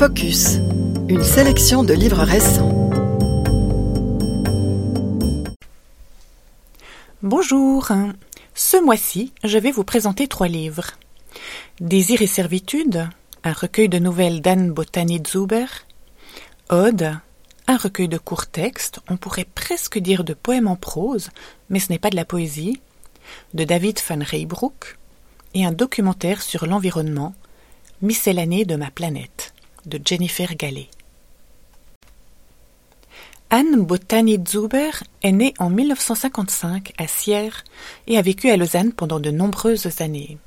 Focus, une sélection de livres récents. Bonjour. Ce mois-ci, je vais vous présenter trois livres. Désir et servitude, un recueil de nouvelles d'Anne Botany-Zuber. Ode, un recueil de courts textes, on pourrait presque dire de poèmes en prose, mais ce n'est pas de la poésie, de David van Reybrouck, et un documentaire sur l'environnement, Miscellanée de ma planète, de Jennifer Gallet. Anne Botany-Zuber est née en 1955 à Sierre et a vécu à Lausanne pendant de nombreuses années.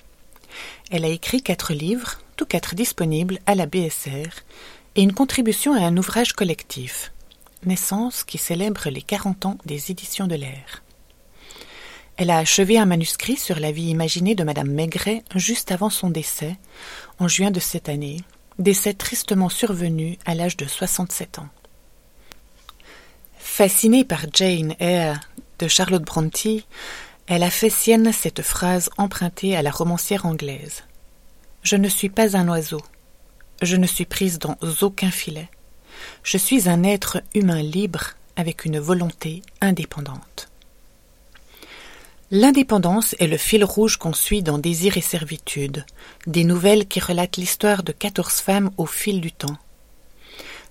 Elle a écrit quatre livres, tous quatre disponibles à la BSR, et une contribution à un ouvrage collectif, Naissance, qui célèbre les 40 ans des éditions de l'air. Elle a achevé un manuscrit sur la vie imaginée de Madame Maigret juste avant son décès, en juin de cette année, décès tristement survenu à l'âge de 67 ans. Fascinée par Jane Eyre de Charlotte Brontë, elle a fait sienne cette phrase empruntée à la romancière anglaise. Je ne suis pas un oiseau. Je ne suis prise dans aucun filet. Je suis un être humain libre avec une volonté indépendante. L'indépendance est le fil rouge qu'on suit dans Désir et servitude, des nouvelles qui relatent l'histoire de quatorze femmes au fil du temps.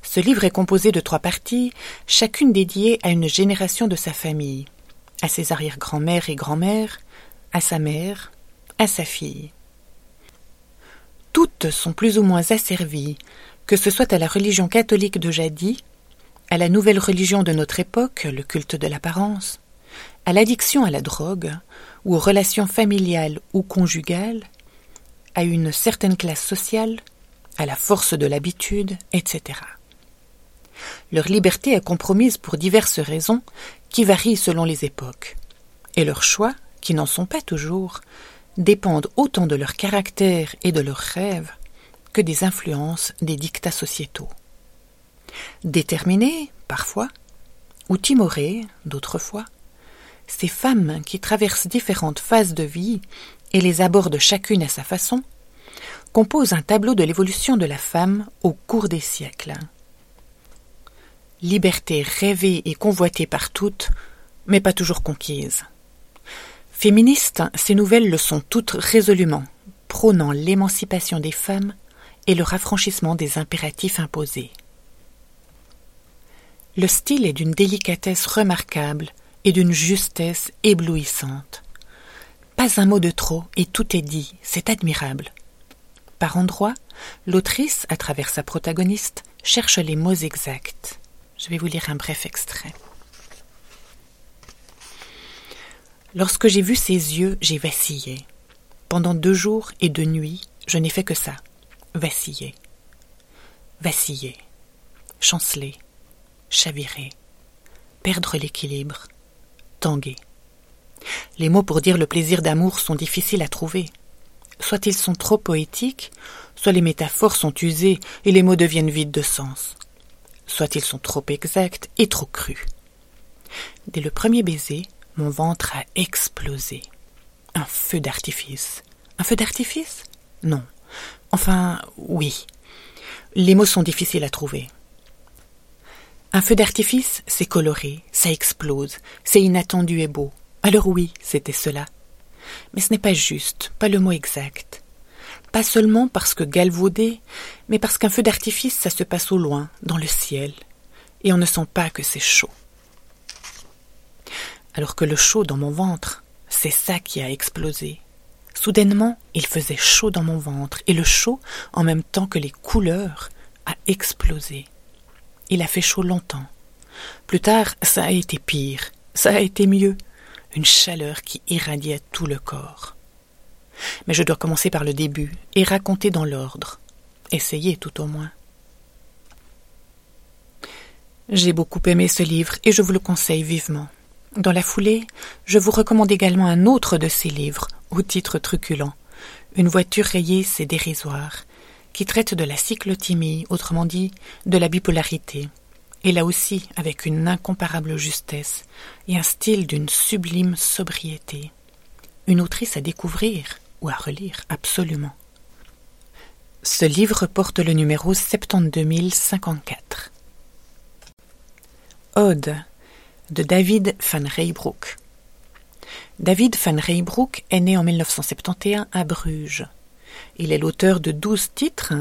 Ce livre est composé de trois parties, chacune dédiée à une génération de sa famille, à ses arrière-grand-mères et grand-mères, à sa mère, à sa fille. Toutes sont plus ou moins asservies, que ce soit à la religion catholique de jadis, à la nouvelle religion de notre époque, le culte de l'apparence, à l'addiction à la drogue, ou aux relations familiales ou conjugales, à une certaine classe sociale, à la force de l'habitude, etc. Leur liberté est compromise pour diverses raisons qui varient selon les époques, et leurs choix, qui n'en sont pas toujours, dépendent autant de leur caractère et de leurs rêves que des influences des dictats sociétaux. Déterminés, parfois, ou timorés, d'autres fois, ces femmes qui traversent différentes phases de vie et les abordent chacune à sa façon, composent un tableau de l'évolution de la femme au cours des siècles. Liberté rêvée et convoitée par toutes, mais pas toujours conquise. Féministes, ces nouvelles le sont toutes résolument, prônant l'émancipation des femmes et le rafraîchissement des impératifs imposés. Le style est d'une délicatesse remarquable et d'une justesse éblouissante. Pas un mot de trop et tout est dit, c'est admirable. Par endroits, l'autrice, à travers sa protagoniste, cherche les mots exacts. Je vais vous lire un bref extrait. Lorsque j'ai vu ses yeux, j'ai vacillé. Pendant deux jours et deux nuits, je n'ai fait que ça. Vaciller. Vaciller. Chanceler. Chavirer. Perdre l'équilibre Les mots pour dire le plaisir d'amour sont difficiles à trouver. Soit ils sont trop poétiques, soit les métaphores sont usées et les mots deviennent vides de sens. Soit ils sont trop exacts et trop crus. Dès le premier baiser, mon ventre a explosé. Un feu d'artifice. Un feu d'artifice? Non. Enfin, oui. Les mots sont difficiles à trouver. Un feu d'artifice, c'est coloré, ça explose, c'est inattendu et beau. Alors oui, c'était cela. Mais ce n'est pas juste, pas le mot exact. Pas seulement parce que galvaudé, mais parce qu'un feu d'artifice, ça se passe au loin, dans le ciel, et on ne sent pas que c'est chaud. Alors que le chaud dans mon ventre, c'est ça qui a explosé. Soudainement, il faisait chaud dans mon ventre, et le chaud, en même temps que les couleurs, a explosé. Il a fait chaud longtemps. Plus tard, ça a été pire, ça a été mieux, une chaleur qui irradiait tout le corps. Mais je dois commencer par le début et raconter dans l'ordre. Essayer tout au moins. J'ai beaucoup aimé ce livre et je vous le conseille vivement. Dans la foulée, je vous recommande également un autre de ces livres, au titre truculent. Une voiture rayée, c'est dérisoire, qui traite de la cyclothymie, autrement dit de la bipolarité, et là aussi avec une incomparable justesse et un style d'une sublime sobriété. Une autrice à découvrir ou à relire absolument. Ce livre porte le numéro 72054. Ode de David van Reybrouck. David van Reybrouck est né en 1971 à Bruges. Il est l'auteur de douze titres,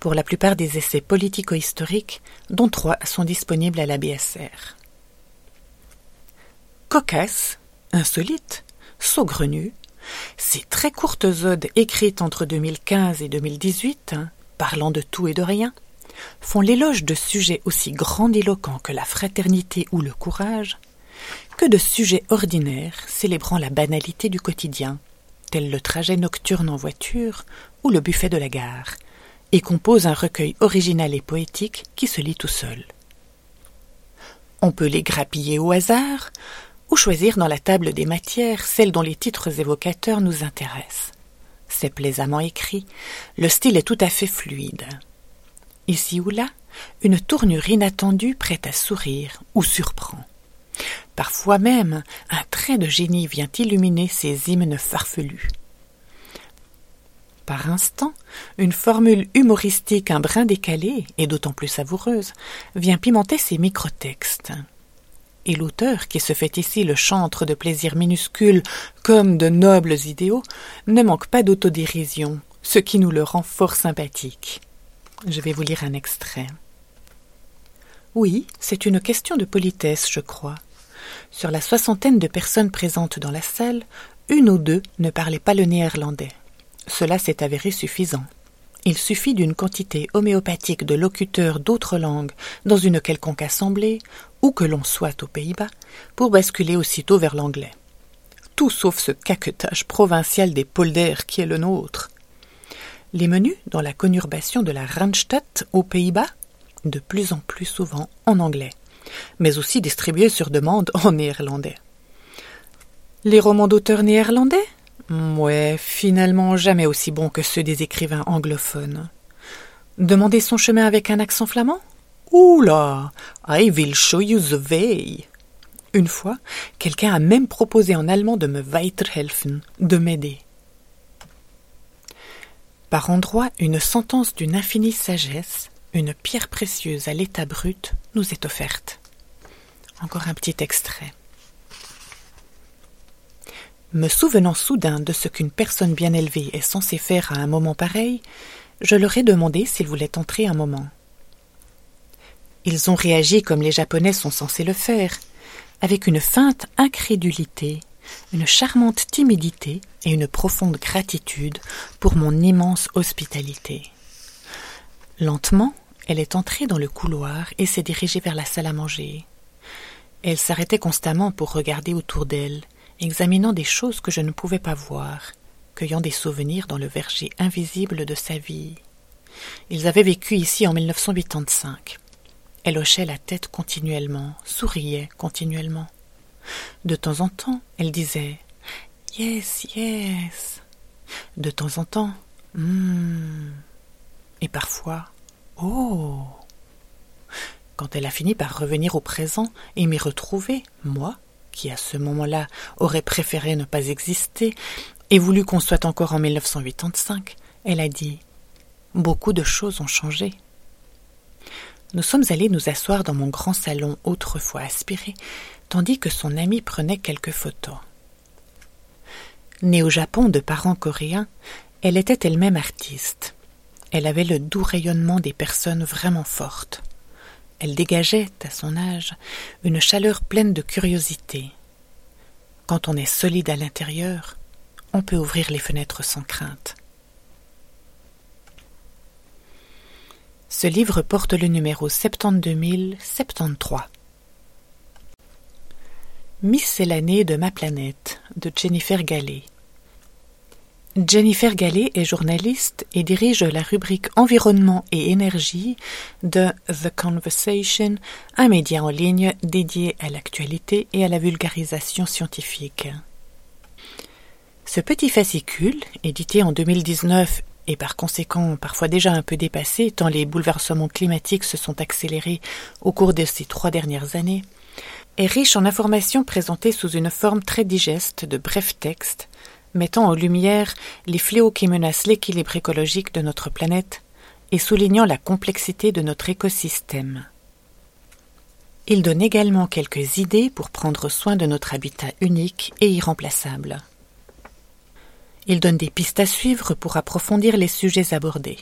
pour la plupart des essais politico-historiques, dont trois sont disponibles à la BSR. Cocasse, insolite, saugrenu, ces très courtes odes écrites entre 2015 et 2018, parlant de tout et de rien, font l'éloge de sujets aussi grandiloquents que la fraternité ou le courage, que de sujets ordinaires célébrant la banalité du quotidien, tel le trajet nocturne en voiture ou le buffet de la gare, et composent un recueil original et poétique qui se lit tout seul. On peut les grappiller au hasard, ou choisir dans la table des matières celles dont les titres évocateurs nous intéressent. C'est plaisamment écrit, le style est tout à fait fluide. Ici ou là, une tournure inattendue prête à sourire ou surprend. Parfois même, un trait de génie vient illuminer ces hymnes farfelus. Par instant, une formule humoristique un brin décalée, et d'autant plus savoureuse, vient pimenter ces microtextes et l'auteur, qui se fait ici le chantre de plaisirs minuscules comme de nobles idéaux, ne manque pas d'autodérision, ce qui nous le rend fort sympathique. Je vais vous lire un extrait. Oui, c'est une question de politesse, je crois. Sur la soixantaine de personnes présentes dans la salle, une ou deux ne parlaient pas le néerlandais. Cela s'est avéré suffisant. Il suffit d'une quantité homéopathique de locuteurs d'autres langues dans une quelconque assemblée, où que l'on soit aux Pays-Bas, pour basculer aussitôt vers l'anglais. Tout sauf ce caquetage provincial des polders qui est le nôtre. Les menus dans la conurbation de la Randstad aux Pays-Bas, de plus en plus souvent en anglais, mais aussi distribués sur demande en néerlandais. Les romans d'auteurs néerlandais? Ouais, finalement jamais aussi bons que ceux des écrivains anglophones. Demander son chemin avec un accent flamand? Oula I will show you the way. Une fois, quelqu'un a même proposé en allemand de me weiterhelfen, de m'aider. Par endroits, une sentence d'une infinie sagesse, une pierre précieuse à l'état brut, nous est offerte. Encore un petit extrait. Me souvenant soudain de ce qu'une personne bien élevée est censée faire à un moment pareil, je leur ai demandé s'ils voulaient entrer un moment. Ils ont réagi comme les Japonais sont censés le faire, avec une feinte incrédulité, une charmante timidité et une profonde gratitude pour mon immense hospitalité. Lentement, elle est entrée dans le couloir et s'est dirigée vers la salle à manger. Elle s'arrêtait constamment pour regarder autour d'elle, examinant des choses que je ne pouvais pas voir, cueillant des souvenirs dans le verger invisible de sa vie. Ils avaient vécu ici en 1985. Elle hochait la tête continuellement, souriait continuellement. De temps en temps, elle disait Yes, yes. De temps en temps, Hum. Et parfois, Oh. Quand elle a fini par revenir au présent et m'y retrouver, moi, qui à ce moment-là aurait préféré ne pas exister, et voulu qu'on soit encore en 1985, elle a dit Beaucoup de choses ont changé. Nous sommes allés nous asseoir dans mon grand salon autrefois aspiré, tandis que son amie prenait quelques photos. Née au Japon de parents coréens, elle était elle-même artiste. Elle avait le doux rayonnement des personnes vraiment fortes. Elle dégageait, à son âge, une chaleur pleine de curiosité. Quand on est solide à l'intérieur, on peut ouvrir les fenêtres sans crainte. Ce livre porte le numéro 72073. Miscellanée de ma planète de Jennifer Gallet. Jennifer Gallet est journaliste et dirige la rubrique Environnement et énergie de The Conversation, un média en ligne dédié à l'actualité et à la vulgarisation scientifique. Ce petit fascicule, édité en 2019 et par conséquent parfois déjà un peu dépassé tant les bouleversements climatiques se sont accélérés au cours de ces trois dernières années, est riche en informations présentées sous une forme très digeste de brefs textes mettant en lumière les fléaux qui menacent l'équilibre écologique de notre planète, et soulignant la complexité de notre écosystème. Il donne également quelques idées pour prendre soin de notre habitat unique et irremplaçable. Il donne des pistes à suivre pour approfondir les sujets abordés,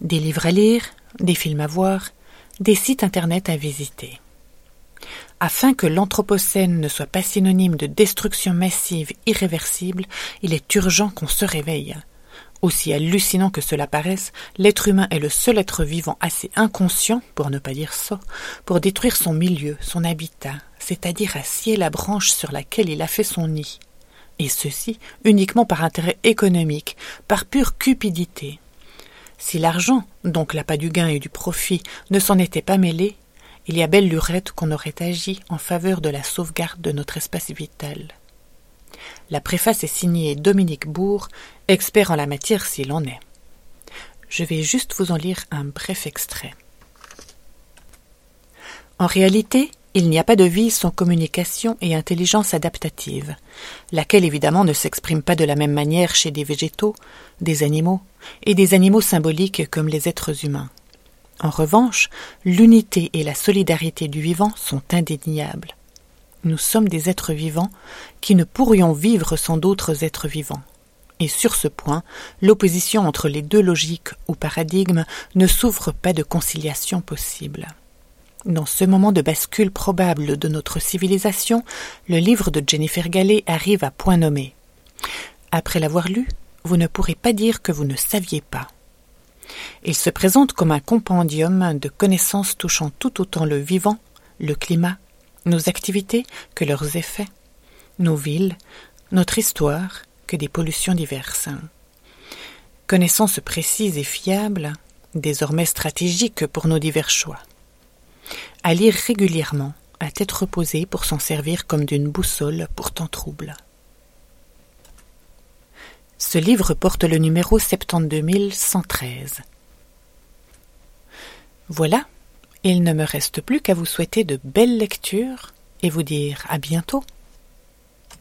des livres à lire, des films à voir, des sites internet à visiter. Afin que l'Anthropocène ne soit pas synonyme de destruction massive irréversible, il est urgent qu'on se réveille. Aussi hallucinant que cela paraisse, l'être humain est le seul être vivant assez inconscient, pour ne pas dire sot, pour détruire son milieu, son habitat, c'est-à-dire à scier la branche sur laquelle il a fait son nid. Et ceci uniquement par intérêt économique, par pure cupidité. Si l'argent, donc l'appât du gain et du profit, ne s'en était pas mêlé, il y a belle lurette qu'on aurait agi en faveur de la sauvegarde de notre espace vital. La préface est signée Dominique Bourg, expert en la matière s'il en est. Je vais juste vous en lire un bref extrait. En réalité, il n'y a pas de vie sans communication et intelligence adaptative, laquelle évidemment ne s'exprime pas de la même manière chez des végétaux, des animaux et des animaux symboliques comme les êtres humains. En revanche, l'unité et la solidarité du vivant sont indéniables. Nous sommes des êtres vivants qui ne pourrions vivre sans d'autres êtres vivants. Et sur ce point, l'opposition entre les deux logiques ou paradigmes ne souffre pas de conciliation possible. Dans ce moment de bascule probable de notre civilisation, le livre de Jennifer Gallet arrive à point nommé. Après l'avoir lu, vous ne pourrez pas dire que vous ne saviez pas. Il se présente comme un compendium de connaissances touchant tout autant le vivant, le climat, nos activités que leurs effets, nos villes, notre histoire que des pollutions diverses. Connaissances précises et fiables, désormais stratégiques pour nos divers choix. À lire régulièrement, à tête reposée pour s'en servir comme d'une boussole pourtant trouble. Ce livre porte le numéro 72113. Voilà, il ne me reste plus qu'à vous souhaiter de belles lectures et vous dire à bientôt.